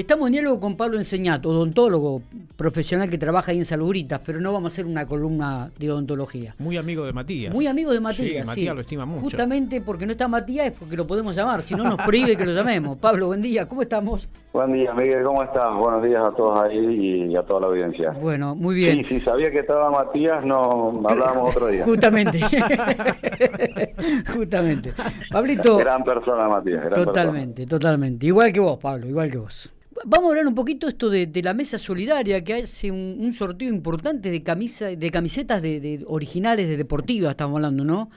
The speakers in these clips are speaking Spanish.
Estamos en diálogo con Pablo Enseñato, odontólogo profesional que trabaja ahí en Salubritas, pero no vamos a hacer una columna de odontología. Muy amigo de Matías. Muy amigo de Matías, sí. Matías lo estima mucho. Justamente porque no está Matías es porque lo podemos llamar, si no nos prohíbe que lo llamemos. Pablo, buen día, ¿cómo estamos? Buen día, Miguel, ¿cómo estás? Buenos días a todos ahí y a toda la audiencia. Bueno, muy bien. Sí, si sabía que estaba Matías, no hablábamos otro día. Justamente. Justamente. Pablito. Gran persona, Matías. Gran totalmente, persona. totalmente. Igual que vos, Pablo, igual que vos. Vamos a hablar un poquito esto de, de la mesa solidaria que hace un, un, sorteo importante de camisa, de camisetas de, de originales de deportivas, estamos hablando, ¿no?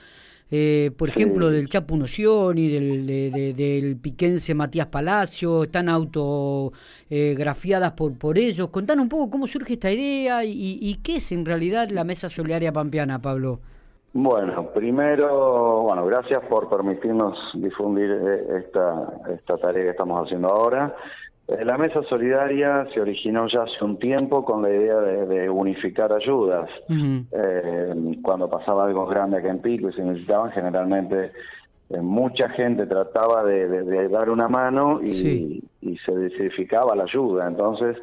Eh, por sí. ejemplo, del Chapu Nocioni, del, de, del piquense Matías Palacio, están autografiadas eh, por, por ellos. Contanos un poco cómo surge esta idea y, y qué es en realidad la mesa solidaria pampeana, Pablo. Bueno, primero, bueno, gracias por permitirnos difundir esta, esta tarea que estamos haciendo ahora. La mesa solidaria se originó ya hace un tiempo con la idea de, de unificar ayudas. Uh -huh. eh, cuando pasaba algo grande acá en Pico y se necesitaban, generalmente eh, mucha gente trataba de, de, de, dar una mano y, sí. y se desificaba la ayuda. Entonces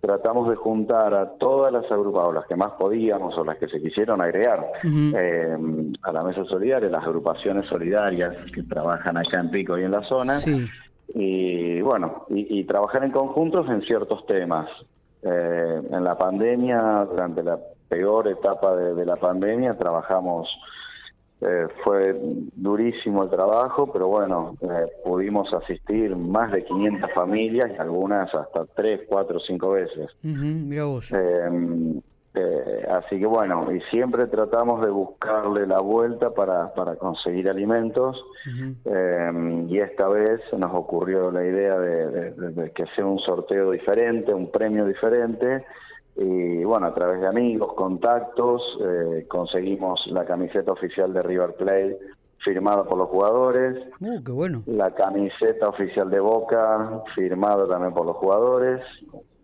tratamos de juntar a todas las agrupadoras, las que más podíamos o las que se quisieron agregar uh -huh. eh, a la mesa solidaria, las agrupaciones solidarias que trabajan acá en Pico y en la zona. Sí y bueno, y, y, trabajar en conjuntos en ciertos temas. Eh, en la pandemia, durante la peor etapa de, de la pandemia, trabajamos, eh, fue durísimo el trabajo, pero bueno, eh, pudimos asistir más de 500 familias y algunas hasta 3, 4, 5 veces. Uh -huh, mira vos. Eh, así que bueno, y siempre tratamos de buscarle la vuelta para, para conseguir alimentos uh -huh. eh, y esta vez nos ocurrió la idea de, de, de, que sea un sorteo diferente, un premio diferente y bueno, a través de amigos, contactos, eh, conseguimos la camiseta oficial de River Plate firmada por los jugadores, uh, qué bueno. la camiseta oficial de Boca firmada también por los jugadores,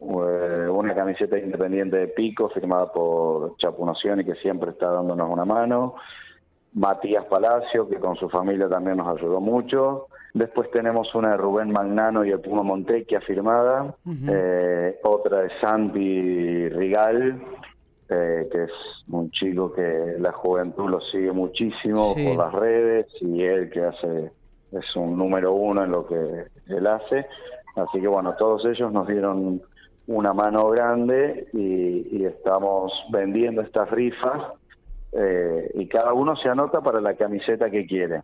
una camiseta independiente de Pico firmada por Chapu Nocioni que siempre está dándonos una mano, Matías Palacio que con su familia también nos ayudó mucho, después tenemos una de Rubén Magnano y el Puma Montequia firmada, uh -huh. eh, otra de Santi Rigal eh, que es un chico que la juventud lo sigue muchísimo sí. por las redes y él que hace es un número uno en lo que él hace así que bueno todos ellos nos dieron una mano grande y, y estamos vendiendo estas rifas eh, y cada uno se anota para la camiseta que quiere.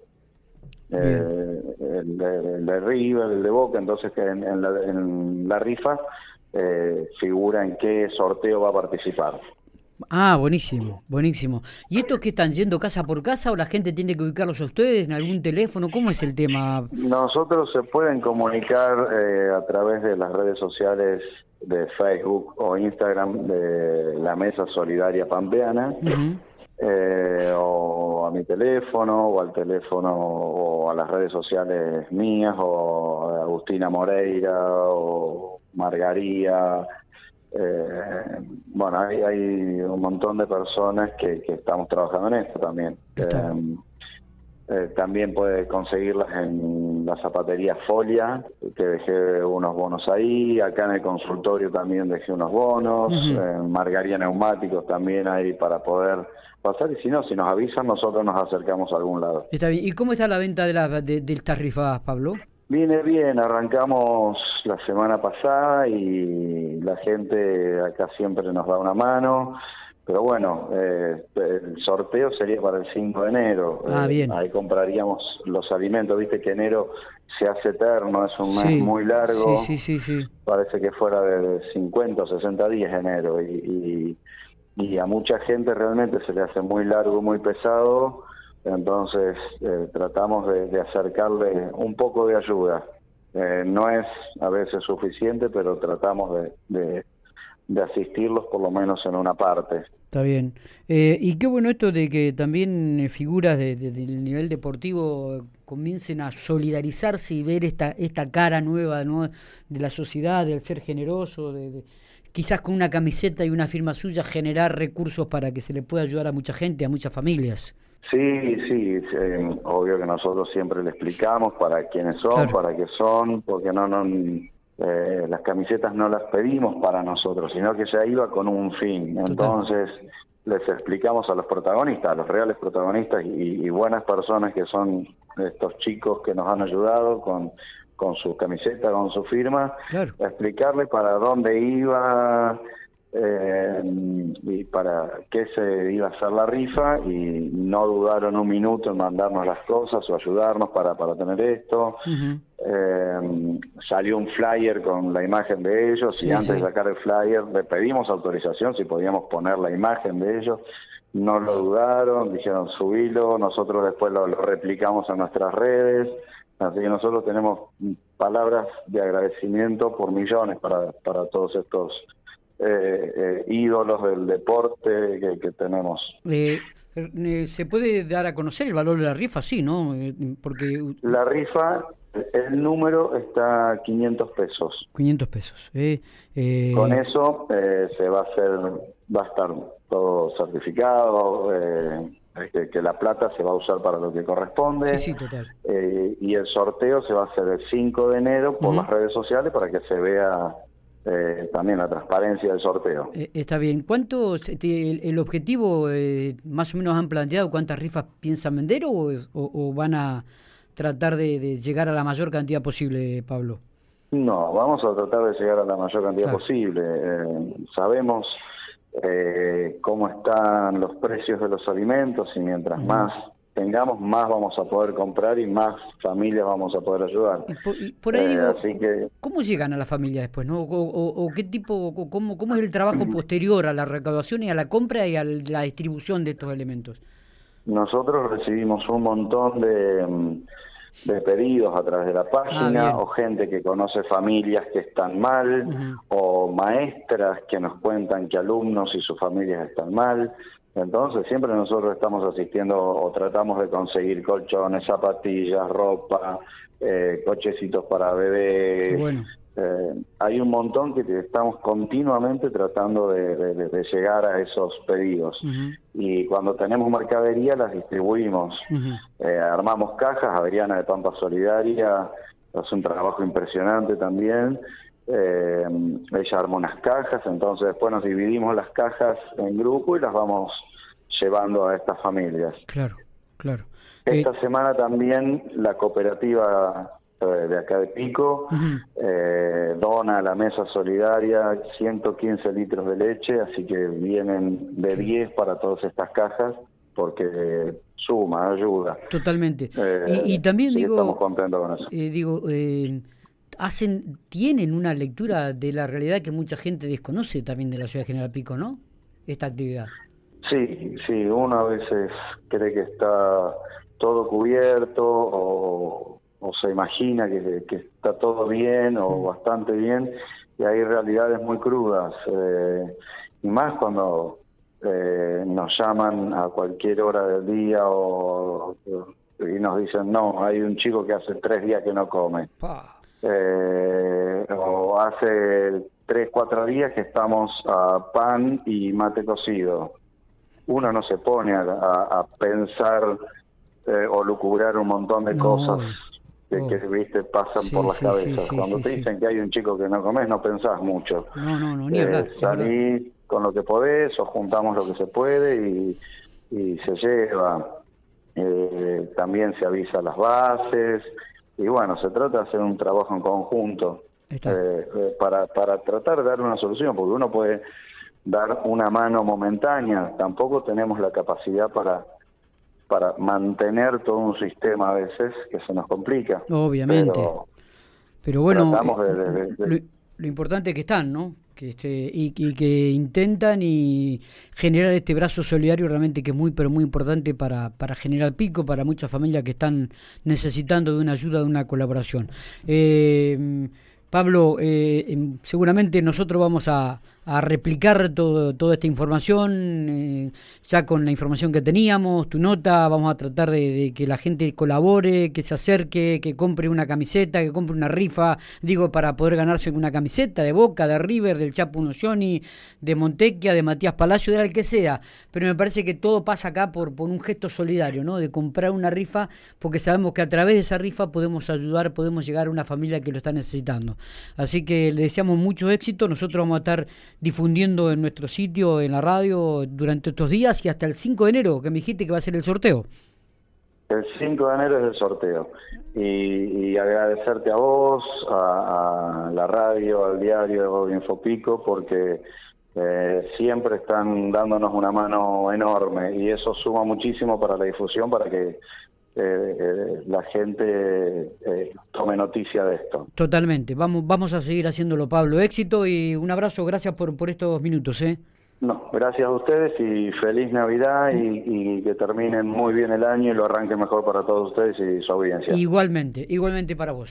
Eh, el, de, el, de, River, el de Boca, entonces en, en, la, en la, rifa eh, figura en qué sorteo va a participar. Ah, buenísimo, buenísimo. ¿Y esto que están yendo casa por casa o la gente tiene que ubicarlos a ustedes en algún teléfono? ¿Cómo es el tema? Nosotros se pueden comunicar eh, a través de las redes sociales de Facebook o Instagram de la Mesa Solidaria Pampeana, uh -huh. eh, o a mi teléfono, o al teléfono, o a las redes sociales mías, o a Agustina Moreira, o Margaría. Eh, bueno, hay, hay, un montón de personas que, que, estamos trabajando en esto también. Eh, eh, también puede conseguirlas en la zapatería Folia, que dejé unos bonos ahí. Acá en el consultorio también dejé unos bonos. Uh -huh. En Margaría Neumáticos también hay para poder pasar. Y si no, si nos avisan, nosotros nos acercamos a algún lado. Está bien. ¿Y cómo está la venta de, la, de, de estas rifadas, Pablo? Viene bien, arrancamos la semana pasada y la gente acá siempre nos da una mano. Pero bueno, eh, el sorteo sería para el 5 de enero. Ah, bien. Eh, ahí compraríamos los alimentos. Viste que enero se hace eterno, es un mes sí. muy largo. Sí, sí, sí, sí, Parece que fuera de 50 o 60 días enero. Y, y, y, a mucha gente realmente se le hace muy largo, muy pesado. Entonces eh, tratamos de, de, acercarle un poco de ayuda. Eh, no es a veces suficiente, pero tratamos de, de de asistirlos por lo menos en una parte. Está bien. Eh, y qué bueno esto de que también figuras de, de, del nivel deportivo comiencen a solidarizarse y ver esta esta cara nueva ¿no? de la sociedad, del ser generoso, de, de, quizás con una camiseta y una firma suya generar recursos para que se le pueda ayudar a mucha gente, a muchas familias. Sí, sí, eh, obvio que nosotros siempre le explicamos para quiénes son, claro. para qué son, porque no, no eh, las camisetas no las pedimos para nosotros, sino que ya iba con un fin. Entonces les explicamos a los protagonistas, a los reales protagonistas y, buenas personas que son estos chicos que nos han ayudado con, con su camiseta, con su firma, explicarle para dónde iba, eh, y para qué se iba a hacer la rifa y no dudaron un minuto en mandarnos las cosas o ayudarnos para, para tener esto. Eh, salió un flyer con la imagen de ellos y antes de sacar el flyer le pedimos autorización si podíamos poner la imagen de ellos. No lo dudaron, dijeron subilo, nosotros después lo, lo replicamos en nuestras redes. Así que nosotros tenemos palabras de agradecimiento por millones para, para todos estos eh, eh, ídolos del deporte que, tenemos. Eh, ¿Se puede dar a conocer el valor de la rifa? Sí, ¿no? Porque... La rifa, el número está a 500 pesos. 500 pesos. Con eso se va a hacer, va a estar todo certificado. Que, la plata se va a usar para lo que corresponde. Sí, sí, total. y el sorteo se va a hacer el 5 de enero por las redes sociales para que se vea eh, también la transparencia del sorteo. Eh, está bien. ¿Cuántos, este, el, objetivo eh, más o menos han planteado cuántas rifas piensan vender o, van a tratar de, llegar a la mayor cantidad posible, Pablo? No, vamos a tratar de llegar a la mayor cantidad posible. sabemos cómo están los precios de los alimentos y mientras más tengamos, más vamos a poder comprar y más familias vamos a poder ayudar. por, ahí eh, ¿cómo llegan a la familia después? ¿no? O, qué tipo, cómo, cómo es el trabajo posterior a la recaudación y a la compra y a la distribución de estos elementos? Nosotros recibimos un montón de, mm, de pedidos a través de la página ah, o gente que conoce familias que están mal o maestras que nos cuentan que alumnos y sus familias están mal. Entonces siempre nosotros estamos asistiendo o tratamos de conseguir colchones, zapatillas, ropa, eh, cochecitos para bebés. Eh, hay un montón que estamos continuamente tratando de, llegar a esos pedidos. Y cuando tenemos mercadería las distribuimos. Eh, armamos cajas, Adriana de Pampa Solidaria hace un trabajo impresionante también. Eh, ella armó unas cajas, entonces después nos dividimos las cajas en grupo y las vamos llevando a estas familias. Claro, claro. Esta eh, semana también la cooperativa eh, de acá de Pico eh, dona a la mesa solidaria 115 litros de leche, así que vienen de 10 para todas estas cajas porque suma, ayuda. Totalmente. y, también digo, estamos contentos con eso. digo, hacen, tienen una lectura de la realidad que mucha gente desconoce también de la ciudad de General Pico, ¿no? Esta actividad. Sí, sí, uno a veces cree que está todo cubierto o, se imagina que, está todo bien o bastante bien y hay realidades muy crudas. Eh, y más cuando eh, nos llaman a cualquier hora del día o, y nos dicen, no, hay un chico que hace tres días que no come. Eh, o hace tres, cuatro días que estamos a pan y mate cocido. Uno no se pone a, pensar eh, o lucubrar un montón de cosas que, viste pasan por las cabezas. Cuando te dicen que hay un chico que no comes, no pensás mucho. No, no, no, ni eh, salís con lo que podés o juntamos lo que se puede y, y se lleva. Eh, también se avisa las bases y bueno, se trata de hacer un trabajo en conjunto eh, eh, para, para tratar de dar una solución, porque uno puede dar una mano momentánea, tampoco tenemos la capacidad para para mantener todo un sistema a veces que se nos complica. Obviamente. Pero, bueno, lo, importante es que están, ¿no? Que este, y, que intentan y generar este brazo solidario realmente que es muy pero muy importante para, para General Pico, para muchas familias que están necesitando de una ayuda, de una colaboración. Eh, Pablo, eh, em, seguramente nosotros vamos a, a replicar todo, toda esta información, eh, ya con la información que teníamos, tu nota, vamos a tratar de, que la gente colabore, que se acerque, que compre una camiseta, que compre una rifa, digo, para poder ganarse una camiseta de Boca, de River, del Chapo Nocioni, de Montequia, de Matías Palacio, de la que sea, pero me parece que todo pasa acá por, por un gesto solidario, ¿no? De comprar una rifa, porque sabemos que a través de esa rifa podemos ayudar, podemos llegar a una familia que lo está necesitando. Así que le deseamos mucho éxito, nosotros vamos a estar difundiendo en nuestro sitio, en la radio, durante estos días y hasta el 5 de enero, que me dijiste que va a ser el sorteo. El 5 de enero es el sorteo. Y, agradecerte a vos, a, la radio, al diario Infopico, porque eh, siempre están dándonos una mano enorme y eso suma muchísimo para la difusión, para que eh, eh, la gente eh, tome noticia de esto. Totalmente. Vamos, vamos a seguir haciéndolo, Pablo. Éxito y un abrazo. Gracias por, por estos minutos. ¿eh? No, gracias a ustedes y feliz Navidad y, que terminen muy bien el año y lo arranque mejor para todos ustedes y su audiencia. Igualmente, igualmente para vos.